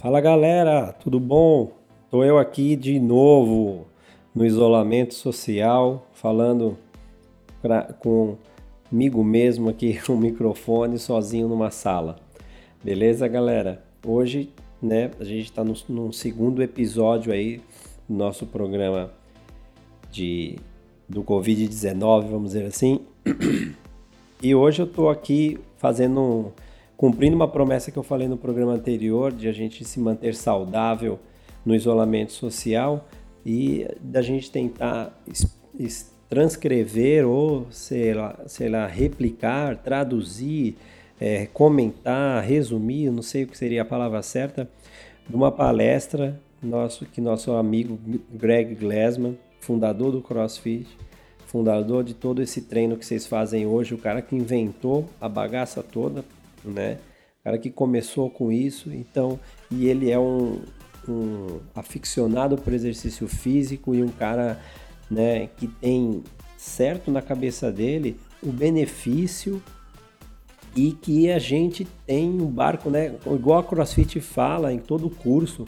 Fala galera, tudo bom? Tô eu aqui de novo no isolamento social, falando pra, comigo mesmo aqui no microfone, sozinho numa sala. Beleza, galera? Hoje, né, a gente está no, segundo episódio aí do nosso programa de do Covid-19, vamos dizer assim. E hoje eu tô aqui fazendo um cumprindo uma promessa que eu falei no programa anterior, de a gente se manter saudável no isolamento social e da gente tentar transcrever ou, sei lá, sei lá replicar, traduzir, é, comentar, resumir, não sei o que seria a palavra certa, de uma palestra nosso, que nosso amigo Greg Glassman, fundador do CrossFit, fundador de todo esse treino que vocês fazem hoje, o cara que inventou a bagaça toda, né? Cara que começou com isso, então, e ele é um, um aficionado por exercício físico e um cara, né, que tem certo na cabeça dele o benefício e que a gente tem um barco, né, igual a CrossFit fala em todo o curso,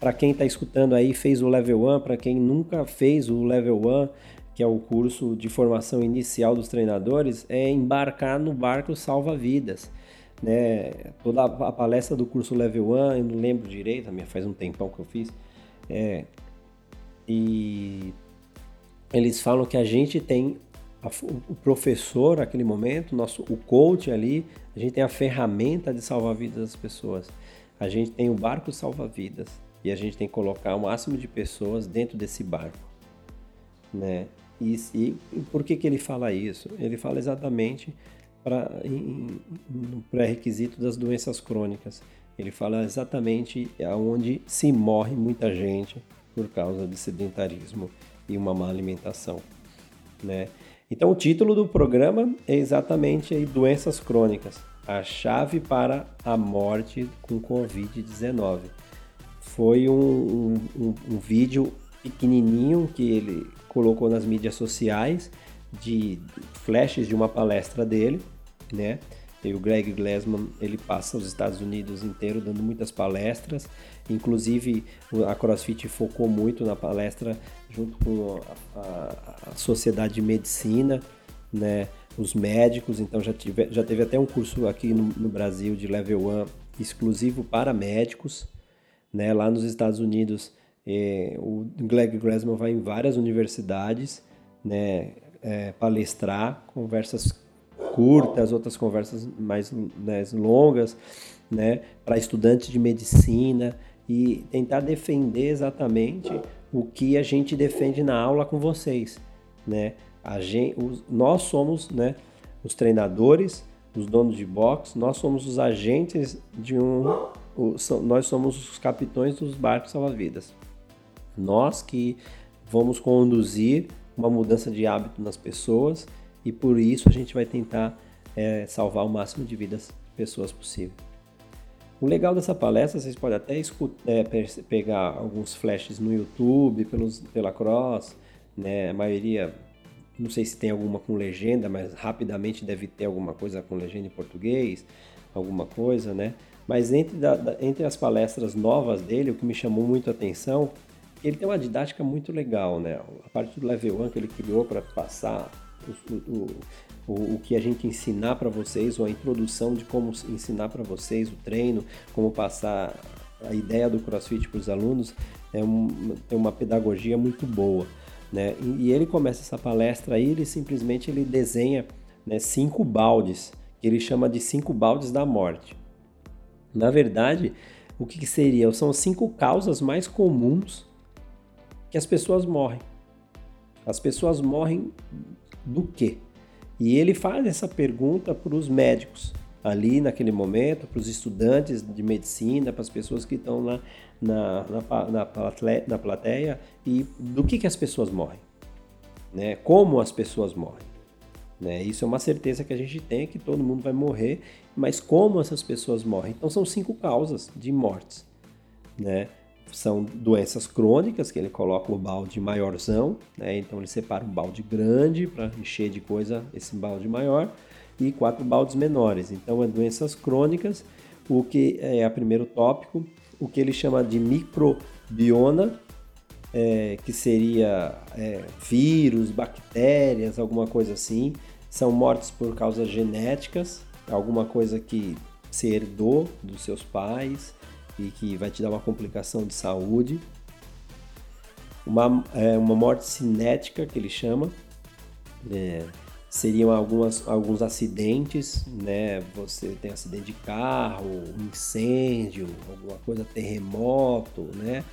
para quem está escutando aí, fez o Level 1, para quem nunca fez o Level 1, que é o curso de formação inicial dos treinadores, é embarcar no barco salva-vidas né? Toda a palestra do curso Level 1, eu não lembro direito, faz um tempão que eu fiz. É, e eles falam que a gente tem a, o professor naquele momento, nosso, o coach ali, a gente tem a ferramenta de salvar vidas das pessoas. A gente tem o barco salva-vidas e a gente tem que colocar o máximo de pessoas dentro desse barco, né? E, e, e por que, que ele fala isso? Ele fala exatamente pra, em, no pré-requisito das doenças crônicas. Ele fala exatamente aonde se morre muita gente por causa de sedentarismo e uma má alimentação, né? Então o título do programa é exatamente aí, doenças crônicas, a chave para a morte com Covid-19. Foi um, um, um vídeo pequenininho que ele colocou nas mídias sociais de flashes de uma palestra dele, né? E o Greg Glassman, ele passa os Estados Unidos inteiro dando muitas palestras, inclusive a CrossFit focou muito na palestra junto com a, a, a Sociedade de Medicina, né? Os médicos, então já, tive, já teve até um curso aqui no, no Brasil de Level 1 exclusivo para médicos, né? Lá nos Estados Unidos, eh, o Greg Glassman vai em várias universidades, né? É, palestrar, conversas curtas, outras conversas mais, mais longas, né, para estudantes de medicina e tentar defender exatamente o que a gente defende na aula com vocês, né? A gente, os, nós somos, né, os treinadores, os donos de box, nós somos os agentes de um, o, nós somos os capitões dos barcos salva-vidas. Nós que vamos conduzir uma mudança de hábito nas pessoas e por isso a gente vai tentar é, salvar o máximo de vidas pessoas possível. O legal dessa palestra, vocês podem até escutar, é, pegar alguns flashes no YouTube, pelos, pela Cross, né? A maioria, não sei se tem alguma com legenda, mas rapidamente deve ter alguma coisa com legenda em português, alguma coisa, né? Mas entre, da, da, entre as palestras novas dele, o que me chamou muito a atenção, ele tem uma didática muito legal, né? A parte do Level 1 que ele criou para passar o, o, o que a gente ensinar para vocês, ou a introdução de como ensinar para vocês o treino, como passar a ideia do CrossFit para os alunos, é, é uma pedagogia muito boa. Né? E, e, ele começa essa palestra aí, ele simplesmente ele desenha né, cinco baldes, que ele chama de cinco baldes da morte. Na verdade, o que, que seria? São cinco causas mais comuns que as pessoas morrem. As pessoas morrem do quê? E ele faz essa pergunta para os médicos ali naquele momento, para os estudantes de medicina, para as pessoas que estão lá na, na, na, plateia, na plateia e do que, que as pessoas morrem, né? Como as pessoas morrem. Né? Isso é uma certeza que a gente tem, que todo mundo vai morrer, mas como essas pessoas morrem? Então são cinco causas de mortes, né? São doenças crônicas, que ele coloca o balde maiorzão, né? então ele separa um balde grande para encher de coisa esse balde maior e quatro baldes menores. Então, é doenças crônicas, o que é o primeiro tópico o que ele chama de microbiona, é, que seria é, vírus, bactérias, alguma coisa assim. São mortes por causas genéticas, alguma coisa que se herdou dos seus pais e que vai te dar uma complicação de saúde. Uma, é, uma morte cinética, que ele chama, é, seriam algumas, alguns acidentes, né? Você tem acidente de carro, incêndio, alguma coisa, terremoto, né?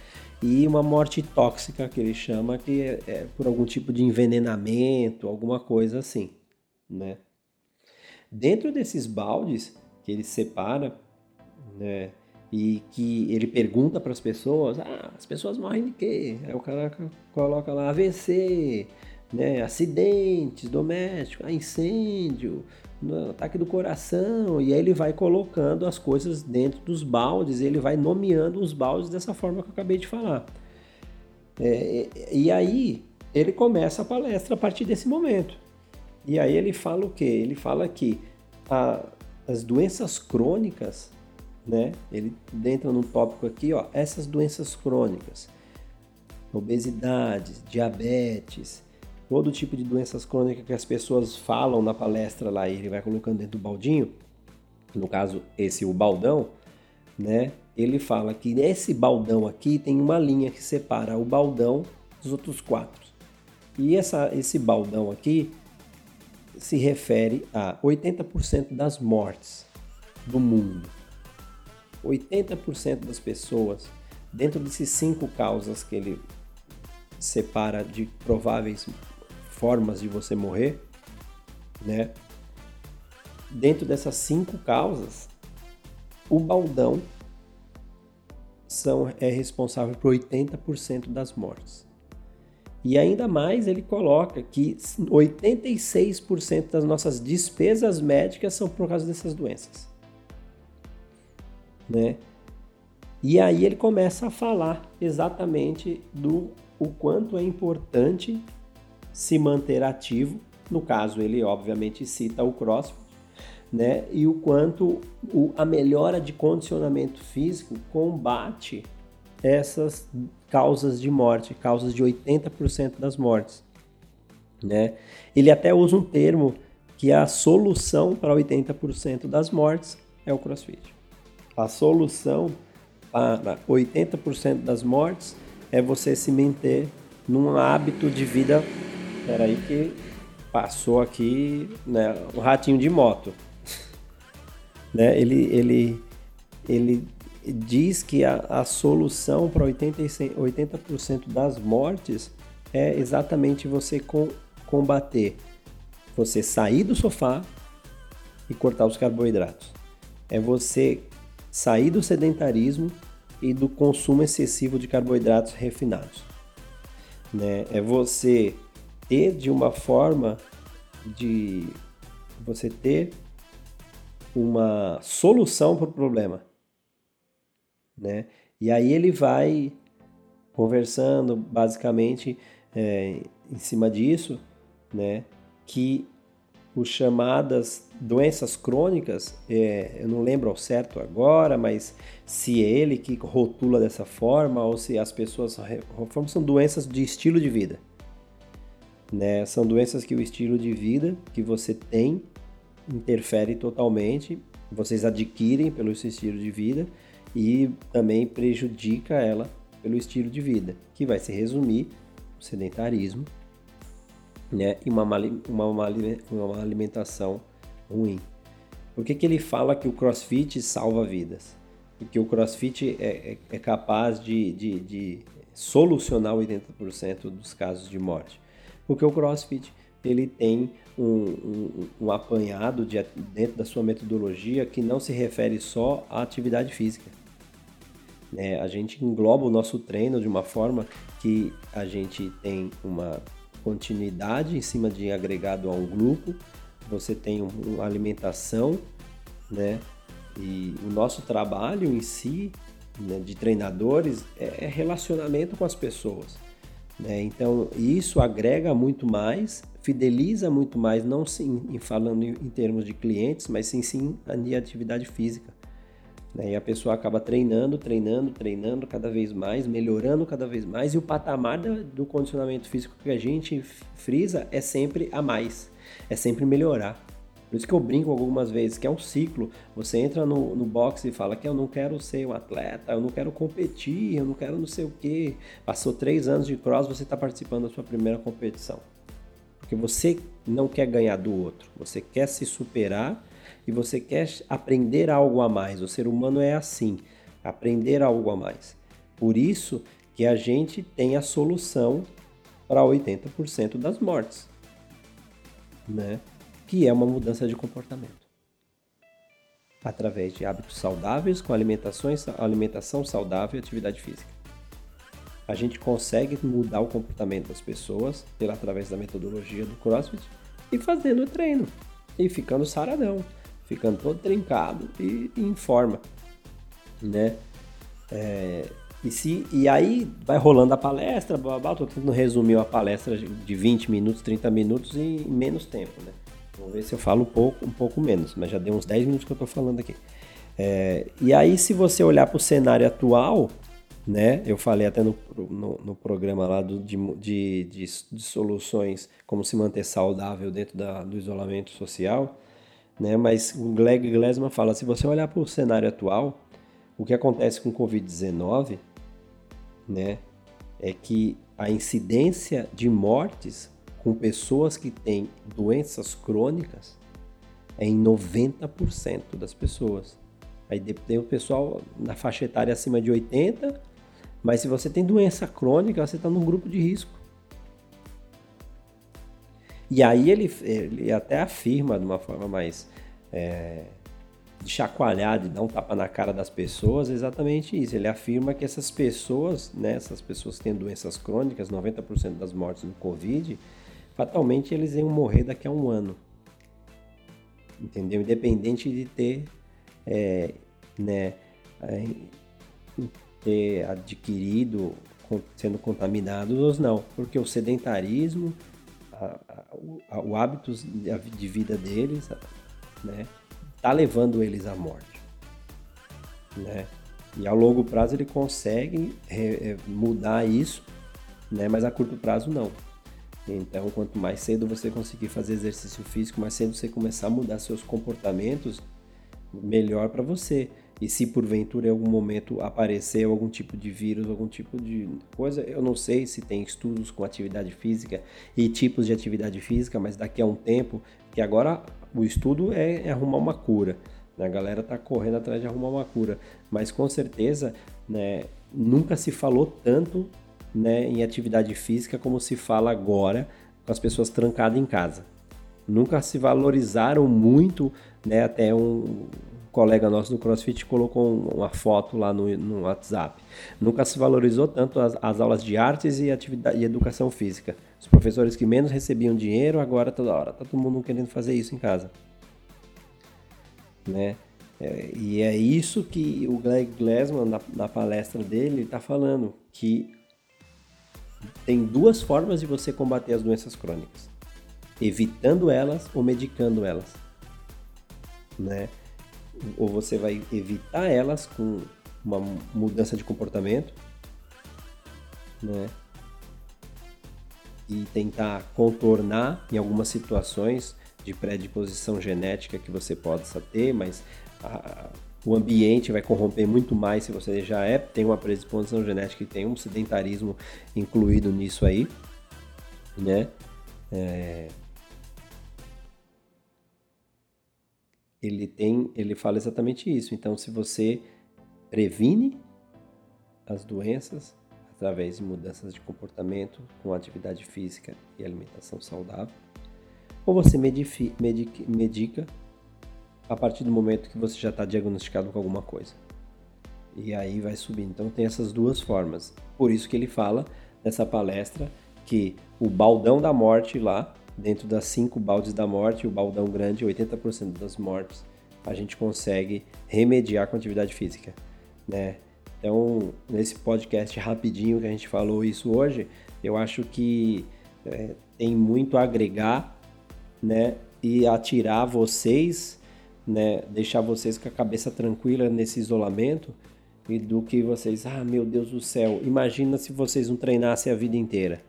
E uma morte tóxica, que ele chama, que é, é por algum tipo de envenenamento, alguma coisa assim, né? Dentro desses baldes que ele separa, né? E que ele pergunta para as pessoas, ah, as pessoas morrem de quê? Aí o cara coloca lá AVC, né, acidentes domésticos, ah, incêndio, ataque do coração, e aí ele vai colocando as coisas dentro dos baldes, ele vai nomeando os baldes dessa forma que eu acabei de falar. É, e aí ele começa a palestra a partir desse momento. E aí ele fala o quê? Ele fala que a, as doenças crônicas, né? Ele entra num tópico aqui, ó, essas doenças crônicas, obesidade, diabetes, todo tipo de doenças crônicas que as pessoas falam na palestra lá e ele vai colocando dentro do baldinho, no caso esse o baldão, né? Ele fala que nesse baldão aqui tem uma linha que separa o baldão dos outros quatro. E essa, esse baldão aqui se refere a 80% das mortes do mundo. 80% das pessoas, dentro desses cinco causas que ele separa de prováveis formas de você morrer, né? Dentro dessas cinco causas, o baldão são, é responsável por 80% das mortes. E ainda mais ele coloca que 86% das nossas despesas médicas são por causa dessas doenças. Né? E aí ele começa a falar exatamente do o quanto é importante se manter ativo. No caso, ele obviamente cita o CrossFit, né? E o quanto o, a melhora de condicionamento físico combate essas causas de morte, causas de 80% das mortes. Né? Ele até usa um termo que a solução para 80% das mortes é o crossfit. A solução para 80% das mortes é você se manter num hábito de vida. Peraí que passou aqui né, um ratinho de moto. né? Ele, ele, ele diz que a, a solução para 80%, 80 das mortes é exatamente você com, combater, você sair do sofá e cortar os carboidratos. É você sair do sedentarismo e do consumo excessivo de carboidratos refinados. Né? É você ter de uma forma de você ter uma solução para o problema né? E aí ele vai conversando basicamente é, em cima disso, né? Que os chamadas doenças crônicas, é, eu não lembro ao certo agora, mas se é ele que rotula dessa forma ou se as pessoas reformam, são doenças de estilo de vida. Né? São doenças que o estilo de vida que você tem interfere totalmente, vocês adquirem pelo seu estilo de vida e também prejudica ela pelo estilo de vida, que vai se resumir sedentarismo né, e uma, uma, uma alimentação ruim. Por que, que ele fala que o crossfit salva vidas? Porque o crossfit é, é, é capaz de, de, de solucionar 80% dos casos de morte. Porque o crossfit ele tem um, um, um apanhado de, dentro da sua metodologia que não se refere só à atividade física é, a gente engloba o nosso treino de uma forma que a gente tem uma continuidade em cima de agregado a um grupo, você tem uma alimentação, né? E o nosso trabalho em si, né, de treinadores, é, é relacionamento com as pessoas. Né? Então, isso agrega muito mais, fideliza muito mais, não sim, falando em termos de clientes, mas sim, sim de atividade física. Né? E a pessoa acaba treinando, treinando, treinando cada vez mais, melhorando cada vez mais, e o patamar do condicionamento físico que a gente frisa é sempre a mais, é sempre melhorar. Por isso que eu brinco algumas vezes, que é um ciclo. Você entra no, no boxe e fala que eu não quero ser um atleta, eu não quero competir, eu não quero não sei o quê. Passou três anos de cross, você está participando da sua primeira competição. Porque você não quer ganhar do outro, você quer se superar e você quer aprender algo a mais. O ser humano é assim, aprender algo a mais. Por isso que a gente tem a solução para 80% das mortes, né? Que é uma mudança de comportamento. Através de hábitos saudáveis, com alimentações, alimentação saudável e atividade física. A gente consegue mudar o comportamento das pessoas pela através da metodologia do CrossFit e fazendo o treino e ficando saradão ficando todo trincado e, e em forma, né? É, e, se, e aí vai rolando a palestra, blá, blá, tô tentando resumir uma palestra de 20 minutos, 30 minutos em menos tempo, né? Vamos ver se eu falo um pouco, um pouco menos, mas já deu uns 10 minutos que eu tô falando aqui. É, e aí, se você olhar para o cenário atual, né? Eu falei até no, no, no programa lá do, de, de, de, de, soluções, como se manter saudável dentro da, do isolamento social né? Mas o Greg Glassman fala, se você olhar para o cenário atual, o que acontece com o Covid-19, né, é que a incidência de mortes com pessoas que têm doenças crônicas é em 90% das pessoas. Aí tem o pessoal na faixa etária acima de 80, mas se você tem doença crônica, você está num grupo de risco. E aí ele, ele até afirma de uma forma mais é, de chacoalhar, de dar um tapa na cara das pessoas, exatamente isso. Ele afirma que essas pessoas, né, essas pessoas que têm doenças crônicas, 90% das mortes do Covid, fatalmente eles iam morrer daqui a um ano. Entendeu? Independente de ter, é, né, é, ter adquirido, sendo contaminados ou não. Porque o sedentarismo a, a, o hábito de vida deles, né, tá levando eles à morte, né? E ao longo prazo ele consegue é, mudar isso, né? Mas a curto prazo não. Então, quanto mais cedo você conseguir fazer exercício físico, mais cedo você começar a mudar seus comportamentos, melhor para você. E se porventura em algum momento aparecer algum tipo de vírus, algum tipo de coisa, eu não sei se tem estudos com atividade física e tipos de atividade física, mas daqui a um tempo, que agora o estudo é, é arrumar uma cura. Né? A galera está correndo atrás de arrumar uma cura, mas com certeza né, nunca se falou tanto né, em atividade física como se fala agora com as pessoas trancadas em casa. Nunca se valorizaram muito, né, até um, colega nosso do CrossFit colocou uma foto lá no, no WhatsApp. Nunca se valorizou tanto as, as aulas de artes e, atividade, e educação física. Os professores que menos recebiam dinheiro, agora toda hora tá todo mundo querendo fazer isso em casa. Né? É, e é isso que o Greg Glassman, na, na palestra dele, está falando, que tem duas formas de você combater as doenças crônicas. Evitando elas ou medicando elas. Né? Ou você vai evitar elas com uma mudança de comportamento, né? E tentar contornar em algumas situações de predisposição genética que você possa ter, mas a, o ambiente vai corromper muito mais se você já é tem uma predisposição genética e tem um sedentarismo incluído nisso aí, né? É, ele tem, ele fala exatamente isso. Então, se você previne as doenças através de mudanças de comportamento com atividade física e alimentação saudável, ou você medica, medica a partir do momento que você já está diagnosticado com alguma coisa. E aí vai subindo. Então tem essas duas formas. Por isso que ele fala nessa palestra que o baldão da morte lá dentro das cinco baldes da morte, o baldão grande, 80% das mortes, a gente consegue remediar com atividade física, né? Então, nesse podcast rapidinho que a gente falou isso hoje, eu acho que é, tem muito a agregar, né? E atirar vocês né, deixar vocês com a cabeça tranquila nesse isolamento e do que vocês, ah, meu Deus do céu, imagina se vocês não treinassem a vida inteira.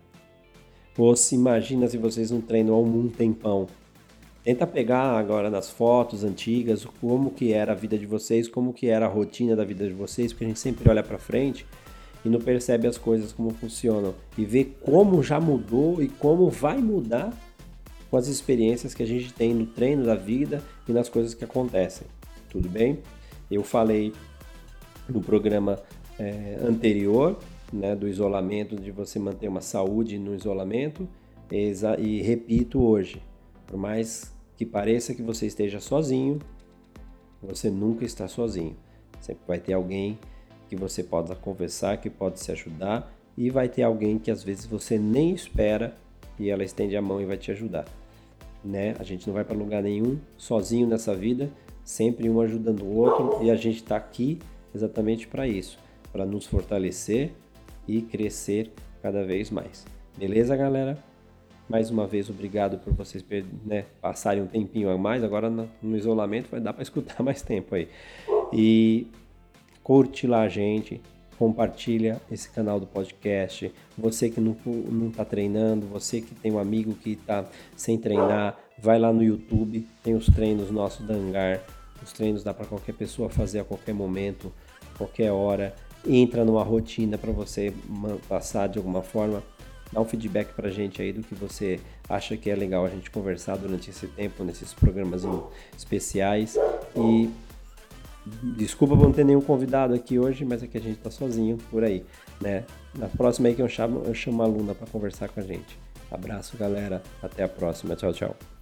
Ou se imagina se vocês não treinam há um tempão. Tenta pegar agora nas fotos antigas como que era a vida de vocês, como que era a rotina da vida de vocês, porque a gente sempre olha para frente e não percebe as coisas como funcionam e vê como já mudou e como vai mudar com as experiências que a gente tem no treino da vida e nas coisas que acontecem. Tudo bem? Eu falei no programa é, anterior né, do isolamento, de você manter uma saúde no isolamento, e repito hoje, por mais que pareça que você esteja sozinho, você nunca está sozinho. Sempre vai ter alguém que você possa conversar, que pode se ajudar, e vai ter alguém que às vezes você nem espera e ela estende a mão e vai te ajudar. Né? A gente não vai para lugar nenhum sozinho nessa vida, sempre um ajudando o outro, e a gente está aqui exatamente para isso, para nos fortalecer e crescer cada vez mais. Beleza, galera? Mais uma vez, obrigado por vocês né, passarem um tempinho a mais. Agora no, isolamento vai dar para escutar mais tempo aí. E curte lá a gente, compartilha esse canal do podcast. Você que não está treinando, você que tem um amigo que está sem treinar, vai lá no YouTube, tem os treinos nossos da Hangar. Os treinos dá para qualquer pessoa fazer a qualquer momento, qualquer hora entra numa rotina para você passar de alguma forma. Dá um feedback para a gente aí do que você acha que é legal a gente conversar durante esse tempo, nesses programas especiais. E desculpa por não ter nenhum convidado aqui hoje, mas aqui a gente está sozinho por aí, né? Na próxima aí que eu chamo, eu chamo a Luna para conversar com a gente. Abraço, galera. Até a próxima. Tchau, tchau.